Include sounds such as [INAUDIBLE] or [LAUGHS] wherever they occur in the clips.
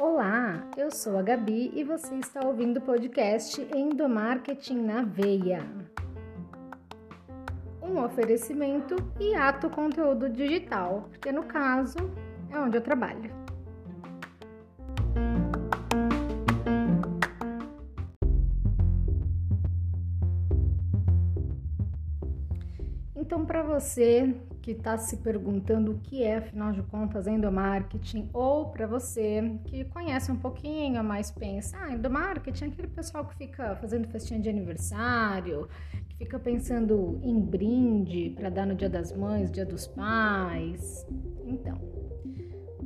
Olá, eu sou a Gabi e você está ouvindo o podcast Endomarketing na Veia. Um oferecimento e ato conteúdo digital, porque no caso é onde eu trabalho. Então, para você que está se perguntando o que é, afinal de contas, endomarketing, ou para você que conhece um pouquinho, mas pensa, ah, endomarketing é aquele pessoal que fica fazendo festinha de aniversário, que fica pensando em brinde para dar no Dia das Mães, Dia dos Pais. Então,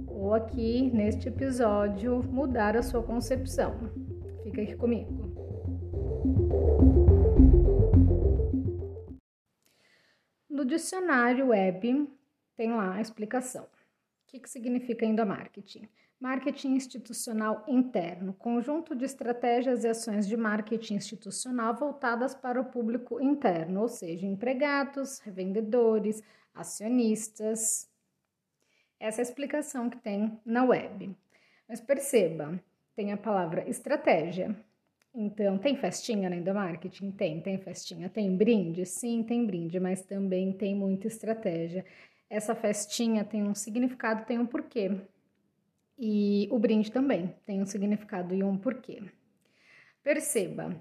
vou aqui neste episódio mudar a sua concepção. Fica aqui comigo. No dicionário web tem lá a explicação. O que, que significa endomarketing? Marketing institucional interno, conjunto de estratégias e ações de marketing institucional voltadas para o público interno, ou seja, empregados, revendedores, acionistas. Essa é a explicação que tem na web. Mas perceba, tem a palavra estratégia. Então, tem festinha no endomarketing? Tem, tem festinha. Tem brinde? Sim, tem brinde, mas também tem muita estratégia. Essa festinha tem um significado, tem um porquê. E o brinde também tem um significado e um porquê. Perceba,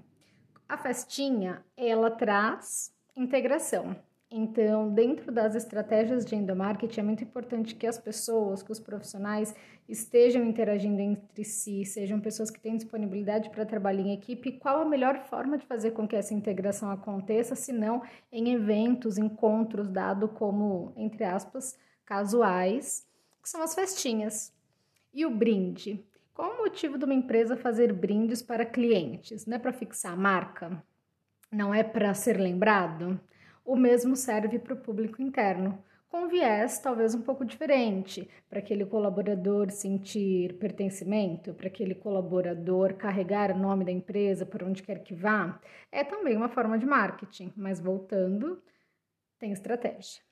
a festinha, ela traz integração. Então, dentro das estratégias de endomarketing, é muito importante que as pessoas, que os profissionais estejam interagindo entre si, sejam pessoas que têm disponibilidade para trabalhar em equipe. Qual a melhor forma de fazer com que essa integração aconteça, se não em eventos, encontros, dado como, entre aspas, casuais, que são as festinhas. E o brinde? Qual o motivo de uma empresa fazer brindes para clientes? Não é para fixar a marca? Não é para ser lembrado? O mesmo serve para o público interno, com viés talvez um pouco diferente, para aquele colaborador sentir pertencimento, para aquele colaborador carregar o nome da empresa por onde quer que vá. É também uma forma de marketing, mas voltando, tem estratégia.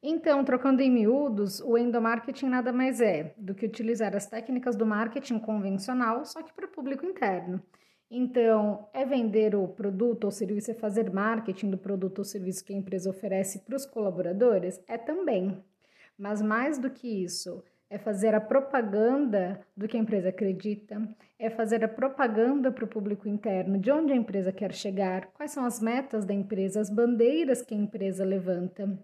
Então, trocando em miúdos, o endomarketing nada mais é do que utilizar as técnicas do marketing convencional, só que para o público interno. Então, é vender o produto ou serviço, é fazer marketing do produto ou serviço que a empresa oferece para os colaboradores? É também. Mas mais do que isso, é fazer a propaganda do que a empresa acredita, é fazer a propaganda para o público interno de onde a empresa quer chegar, quais são as metas da empresa, as bandeiras que a empresa levanta.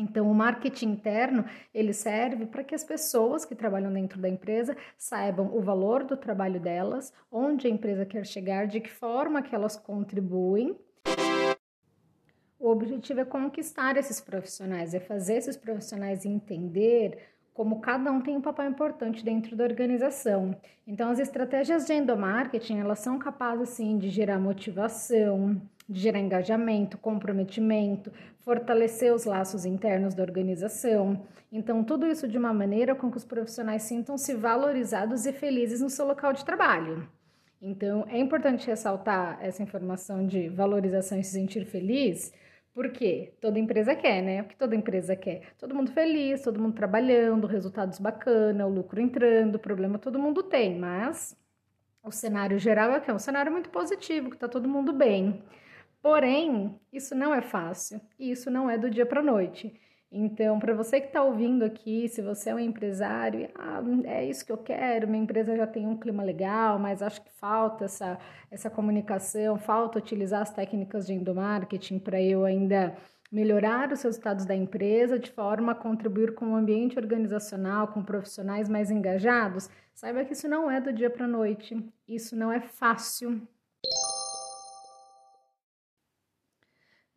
Então, o marketing interno ele serve para que as pessoas que trabalham dentro da empresa saibam o valor do trabalho delas, onde a empresa quer chegar, de que forma que elas contribuem. O objetivo é conquistar esses profissionais, é fazer esses profissionais entender como cada um tem um papel importante dentro da organização. Então, as estratégias de endomarketing, elas são capazes, sim, de gerar motivação, gerar engajamento, comprometimento, fortalecer os laços internos da organização. Então, tudo isso de uma maneira com que os profissionais sintam-se valorizados e felizes no seu local de trabalho. Então, é importante ressaltar essa informação de valorização e se sentir feliz, porque toda empresa quer, né? O que toda empresa quer? Todo mundo feliz, todo mundo trabalhando, resultados bacana, o lucro entrando, problema todo mundo tem, mas o cenário geral é que é um cenário muito positivo, que está todo mundo bem. Porém, isso não é fácil e isso não é do dia para a noite. Então, para você que está ouvindo aqui, se você é um empresário, ah, é isso que eu quero, minha empresa já tem um clima legal, mas acho que falta essa, essa comunicação, falta utilizar as técnicas de endomarketing para eu ainda melhorar os resultados da empresa de forma a contribuir com o ambiente organizacional, com profissionais mais engajados. Saiba que isso não é do dia para a noite, isso não é fácil.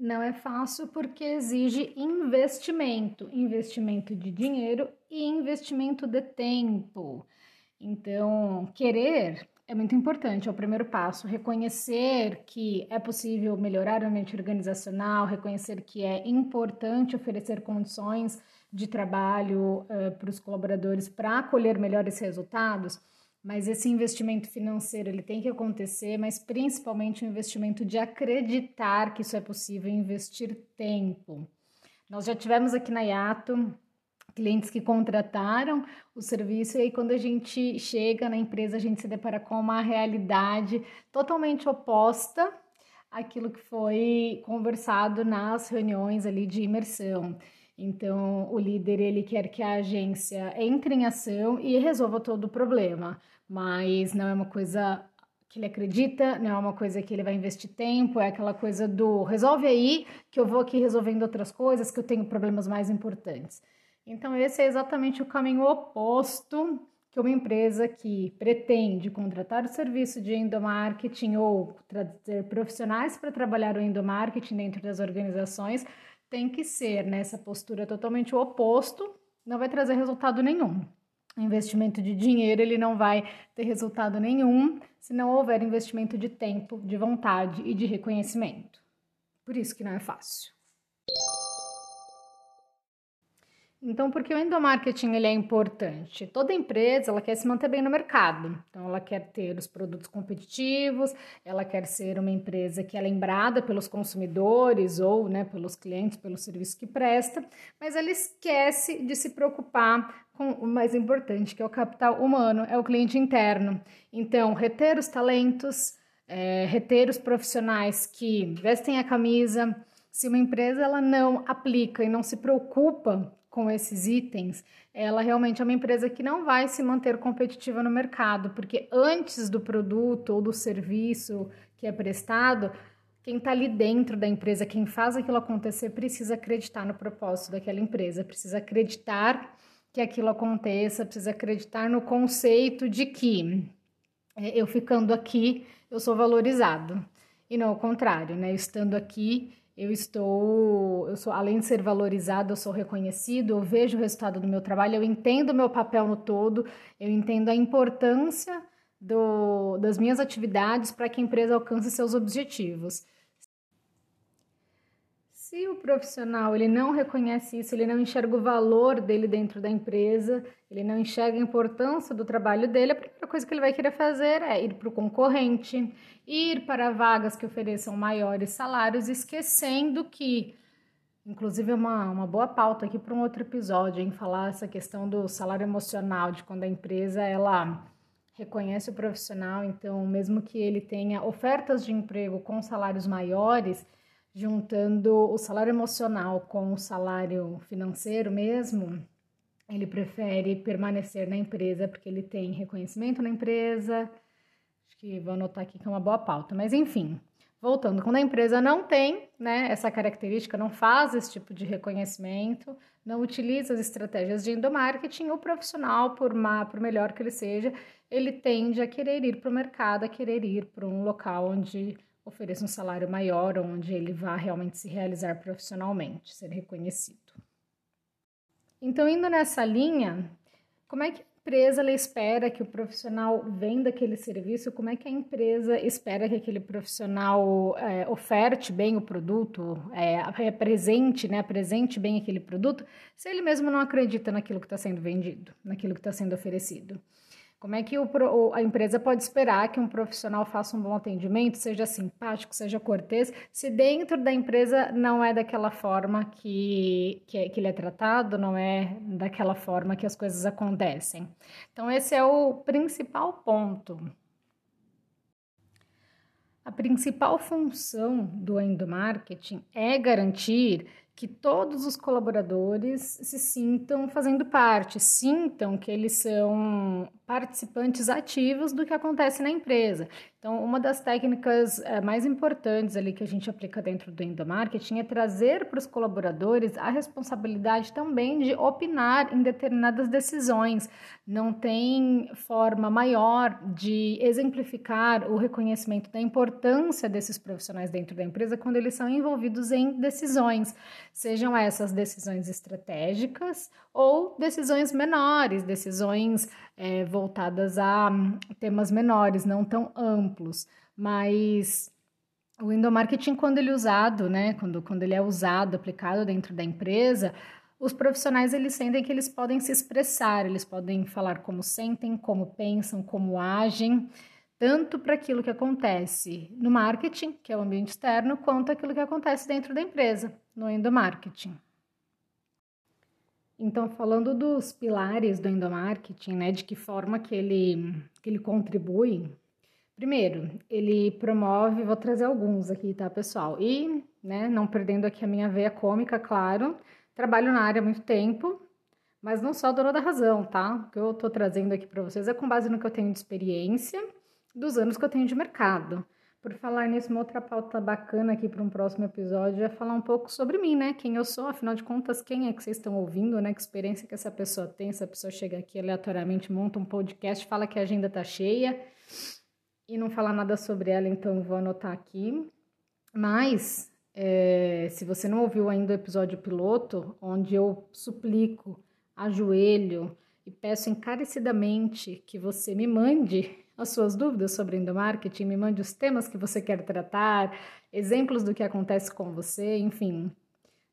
Não é fácil porque exige investimento, investimento de dinheiro e investimento de tempo. Então, querer é muito importante, é o primeiro passo. Reconhecer que é possível melhorar o ambiente organizacional, reconhecer que é importante oferecer condições de trabalho uh, para os colaboradores para colher melhores resultados mas esse investimento financeiro ele tem que acontecer, mas principalmente o investimento de acreditar que isso é possível, investir tempo. Nós já tivemos aqui na Yato clientes que contrataram o serviço e aí quando a gente chega na empresa a gente se depara com uma realidade totalmente oposta àquilo que foi conversado nas reuniões ali de imersão. Então, o líder ele quer que a agência entre em ação e resolva todo o problema, mas não é uma coisa que ele acredita, não é uma coisa que ele vai investir tempo, é aquela coisa do resolve aí, que eu vou aqui resolvendo outras coisas, que eu tenho problemas mais importantes. Então, esse é exatamente o caminho oposto que uma empresa que pretende contratar o serviço de endomarketing ou trazer profissionais para trabalhar o endomarketing dentro das organizações tem que ser nessa postura totalmente oposto, não vai trazer resultado nenhum. O investimento de dinheiro ele não vai ter resultado nenhum se não houver investimento de tempo, de vontade e de reconhecimento. Por isso que não é fácil. Então, por que o endomarketing ele é importante? Toda empresa ela quer se manter bem no mercado. Então, ela quer ter os produtos competitivos, ela quer ser uma empresa que é lembrada pelos consumidores ou né, pelos clientes, pelo serviço que presta, mas ela esquece de se preocupar com o mais importante, que é o capital humano, é o cliente interno. Então, reter os talentos, é, reter os profissionais que vestem a camisa. Se uma empresa ela não aplica e não se preocupa com esses itens, ela realmente é uma empresa que não vai se manter competitiva no mercado, porque antes do produto ou do serviço que é prestado, quem está ali dentro da empresa, quem faz aquilo acontecer, precisa acreditar no propósito daquela empresa, precisa acreditar que aquilo aconteça, precisa acreditar no conceito de que é, eu ficando aqui, eu sou valorizado. E não o contrário, né? Estando aqui, eu estou, eu sou, além de ser valorizado, eu sou reconhecido, eu vejo o resultado do meu trabalho, eu entendo o meu papel no todo, eu entendo a importância do, das minhas atividades para que a empresa alcance seus objetivos. Se o profissional ele não reconhece isso, ele não enxerga o valor dele dentro da empresa, ele não enxerga a importância do trabalho dele, a primeira coisa que ele vai querer fazer é ir para o concorrente, ir para vagas que ofereçam maiores salários, esquecendo que, inclusive, é uma, uma boa pauta aqui para um outro episódio, em falar essa questão do salário emocional, de quando a empresa ela reconhece o profissional, então, mesmo que ele tenha ofertas de emprego com salários maiores juntando o salário emocional com o salário financeiro mesmo, ele prefere permanecer na empresa porque ele tem reconhecimento na empresa. Acho que vou anotar aqui que é uma boa pauta, mas enfim. Voltando, quando a empresa não tem né, essa característica, não faz esse tipo de reconhecimento, não utiliza as estratégias de endomarketing, o profissional, por, má, por melhor que ele seja, ele tende a querer ir para o mercado, a querer ir para um local onde ofereça um salário maior, onde ele vá realmente se realizar profissionalmente, ser reconhecido. Então, indo nessa linha, como é que a empresa espera que o profissional venda aquele serviço? Como é que a empresa espera que aquele profissional é, oferte bem o produto, é, apresente, né, apresente bem aquele produto, se ele mesmo não acredita naquilo que está sendo vendido, naquilo que está sendo oferecido? Como é que o, a empresa pode esperar que um profissional faça um bom atendimento, seja simpático, seja cortês, se dentro da empresa não é daquela forma que, que, que ele é tratado, não é daquela forma que as coisas acontecem? Então, esse é o principal ponto. A principal função do endomarketing é garantir que todos os colaboradores se sintam fazendo parte, sintam que eles são participantes ativos do que acontece na empresa. Então, uma das técnicas é, mais importantes ali que a gente aplica dentro do endomarketing é trazer para os colaboradores a responsabilidade também de opinar em determinadas decisões. Não tem forma maior de exemplificar o reconhecimento da importância desses profissionais dentro da empresa quando eles são envolvidos em decisões, sejam essas decisões estratégicas ou decisões menores, decisões é, voltadas a temas menores, não tão amplos, mas o endomarketing, quando ele é usado, né, quando, quando ele é usado, aplicado dentro da empresa, os profissionais eles sentem que eles podem se expressar, eles podem falar como sentem, como pensam, como agem, tanto para aquilo que acontece no marketing, que é o ambiente externo, quanto aquilo que acontece dentro da empresa, no endomarketing. Então, falando dos pilares do endomarketing, né, de que forma que ele, que ele contribui, primeiro, ele promove, vou trazer alguns aqui, tá, pessoal? E, né, não perdendo aqui a minha veia cômica, claro, Trabalho na área há muito tempo, mas não sou a dona da razão, tá? O que eu tô trazendo aqui para vocês é com base no que eu tenho de experiência, dos anos que eu tenho de mercado. Por falar nisso, uma outra pauta bacana aqui para um próximo episódio é falar um pouco sobre mim, né? Quem eu sou, afinal de contas, quem é que vocês estão ouvindo, né? Que experiência que essa pessoa tem, essa pessoa chega aqui aleatoriamente, monta um podcast, fala que a agenda tá cheia e não fala nada sobre ela, então vou anotar aqui. Mas é, se você não ouviu ainda o episódio piloto, onde eu suplico, ajoelho e peço encarecidamente que você me mande as suas dúvidas sobre endomarketing, me mande os temas que você quer tratar, exemplos do que acontece com você, enfim.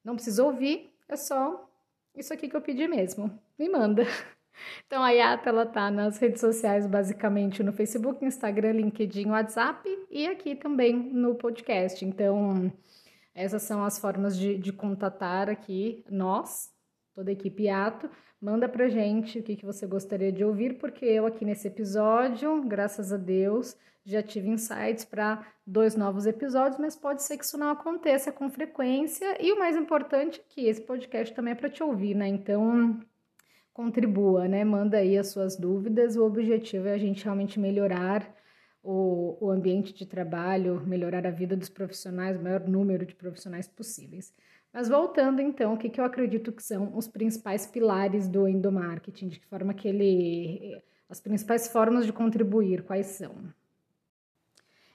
Não precisa ouvir, é só isso aqui que eu pedi mesmo. Me manda. [LAUGHS] Então a Yata ela tá nas redes sociais basicamente no Facebook, Instagram, LinkedIn, WhatsApp e aqui também no podcast. Então essas são as formas de, de contatar aqui nós, toda a equipe Ato. Manda pra gente o que, que você gostaria de ouvir, porque eu aqui nesse episódio, graças a Deus, já tive insights para dois novos episódios, mas pode ser que isso não aconteça com frequência. E o mais importante é que esse podcast também é para te ouvir, né? Então, contribua, né? Manda aí as suas dúvidas. O objetivo é a gente realmente melhorar o, o ambiente de trabalho, melhorar a vida dos profissionais, o maior número de profissionais possíveis. Mas voltando então, o que, que eu acredito que são os principais pilares do endomarketing, de que forma que ele. as principais formas de contribuir, quais são?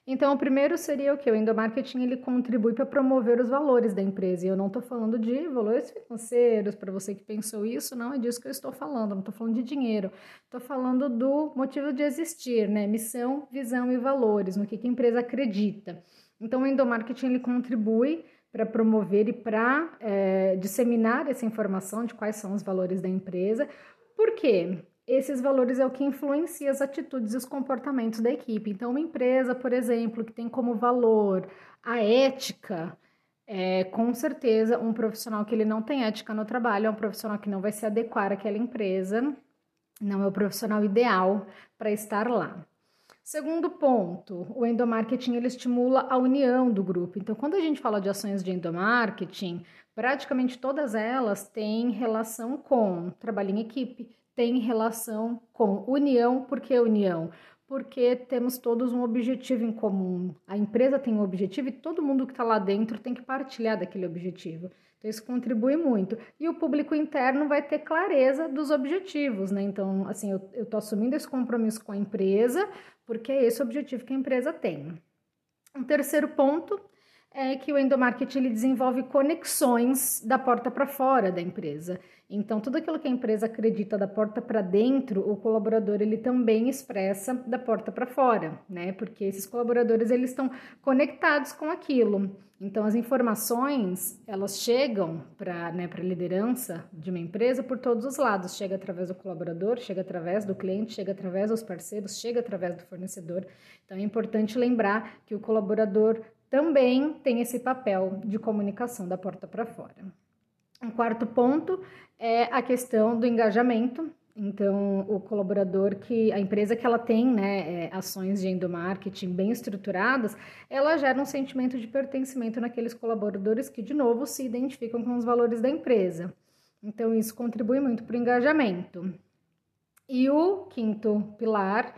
Então, o primeiro seria o que? O endomarketing ele contribui para promover os valores da empresa. E eu não estou falando de valores financeiros, para você que pensou isso, não é disso que eu estou falando, não estou falando de dinheiro. Estou falando do motivo de existir, né? Missão, visão e valores, no que, que a empresa acredita. Então, o endomarketing ele contribui para promover e para é, disseminar essa informação de quais são os valores da empresa. Por quê? esses valores é o que influencia as atitudes e os comportamentos da equipe. Então, uma empresa, por exemplo, que tem como valor a ética, é, com certeza um profissional que ele não tem ética no trabalho é um profissional que não vai se adequar àquela empresa, não é o profissional ideal para estar lá. Segundo ponto, o endomarketing ele estimula a união do grupo. Então, quando a gente fala de ações de endomarketing, praticamente todas elas têm relação com trabalho em equipe, tem relação com união, por que união? Porque temos todos um objetivo em comum. A empresa tem um objetivo e todo mundo que está lá dentro tem que partilhar daquele objetivo. Isso contribui muito. E o público interno vai ter clareza dos objetivos, né? Então, assim, eu estou assumindo esse compromisso com a empresa, porque é esse o objetivo que a empresa tem. Um terceiro ponto é que o endomarketing ele desenvolve conexões da porta para fora da empresa. Então, tudo aquilo que a empresa acredita da porta para dentro, o colaborador ele também expressa da porta para fora, né? Porque esses colaboradores eles estão conectados com aquilo. Então, as informações elas chegam para né, a liderança de uma empresa por todos os lados. Chega através do colaborador, chega através do cliente, chega através dos parceiros, chega através do fornecedor. Então, é importante lembrar que o colaborador também tem esse papel de comunicação da porta para fora. Um quarto ponto é a questão do engajamento. Então, o colaborador que a empresa que ela tem, né, é, ações de endomarketing bem estruturadas, ela gera um sentimento de pertencimento naqueles colaboradores que, de novo, se identificam com os valores da empresa. Então, isso contribui muito para o engajamento. E o quinto pilar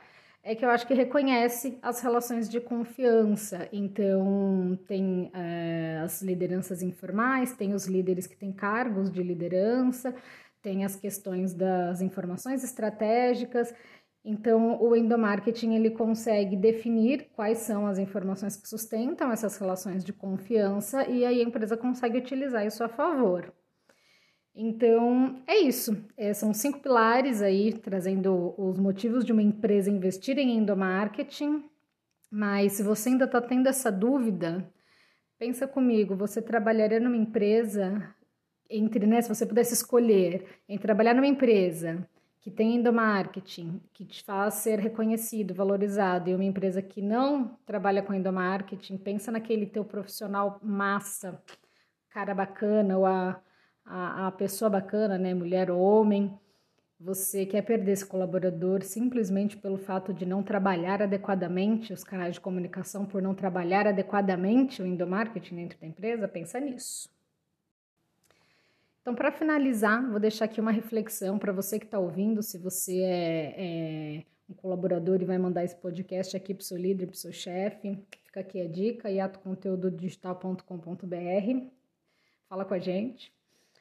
é que eu acho que reconhece as relações de confiança. Então, tem é, as lideranças informais, tem os líderes que têm cargos de liderança, tem as questões das informações estratégicas. Então, o endomarketing ele consegue definir quais são as informações que sustentam essas relações de confiança e aí a empresa consegue utilizar isso a favor. Então, é isso. É, são cinco pilares aí, trazendo os motivos de uma empresa investir em endomarketing. Mas se você ainda está tendo essa dúvida, pensa comigo, você trabalharia numa empresa entre, né, se você pudesse escolher entre trabalhar numa empresa que tem endomarketing, que te faz ser reconhecido, valorizado, e uma empresa que não trabalha com endomarketing, pensa naquele teu profissional massa, cara bacana, ou a, a, a pessoa bacana, né, mulher ou homem, você quer perder esse colaborador simplesmente pelo fato de não trabalhar adequadamente os canais de comunicação, por não trabalhar adequadamente o endomarketing dentro da empresa? Pensa nisso. Então, para finalizar, vou deixar aqui uma reflexão para você que está ouvindo, se você é, é, um colaborador e vai mandar esse podcast aqui para o seu líder, para o seu chefe, fica aqui a dica, iatoconteudodigital.com.br, fala com a gente.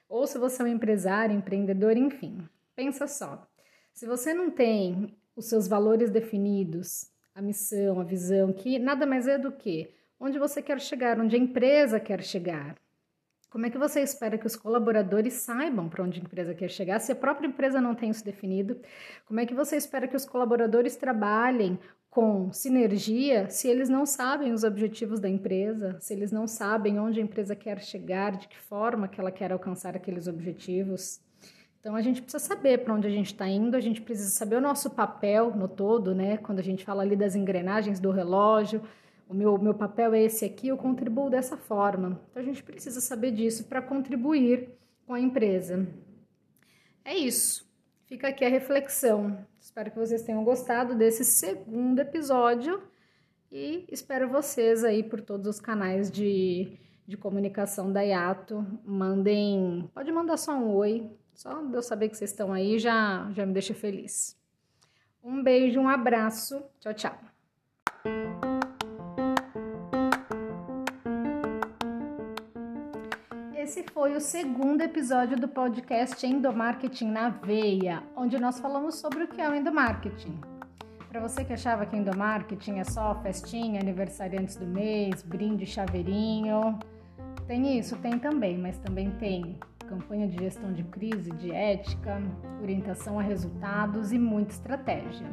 Ou se você é um empresário, empreendedor, enfim, pensa só. Se você não tem os seus valores definidos, a missão, a visão, que nada mais é do que onde você quer chegar, onde a empresa quer chegar, como é que você espera que os colaboradores saibam para onde a empresa quer chegar se a própria empresa não tem isso definido? Como é que você espera que os colaboradores trabalhem com sinergia se eles não sabem os objetivos da empresa, se eles não sabem onde a empresa quer chegar, de que forma que ela quer alcançar aqueles objetivos? Então a gente precisa saber para onde a gente está indo, a gente precisa saber o nosso papel no todo, né? Quando a gente fala ali das engrenagens do relógio, o meu, meu papel é esse aqui, eu contribuo dessa forma. Então a gente precisa saber disso para contribuir com a empresa. É isso. Fica aqui a reflexão. Espero que vocês tenham gostado desse segundo episódio e espero vocês aí por todos os canais de, de comunicação da Iato. Mandem, pode mandar só um oi, só de eu saber que vocês estão aí já, já me deixa feliz. Um beijo, um abraço. Tchau, tchau. Esse foi o segundo episódio do podcast Endomarketing na Veia, onde nós falamos sobre o que é o endomarketing. Para você que achava que endomarketing é só festinha, aniversariantes do mês, brinde, chaveirinho, tem isso, tem também, mas também tem campanha de gestão de crise, de ética, orientação a resultados e muita estratégia.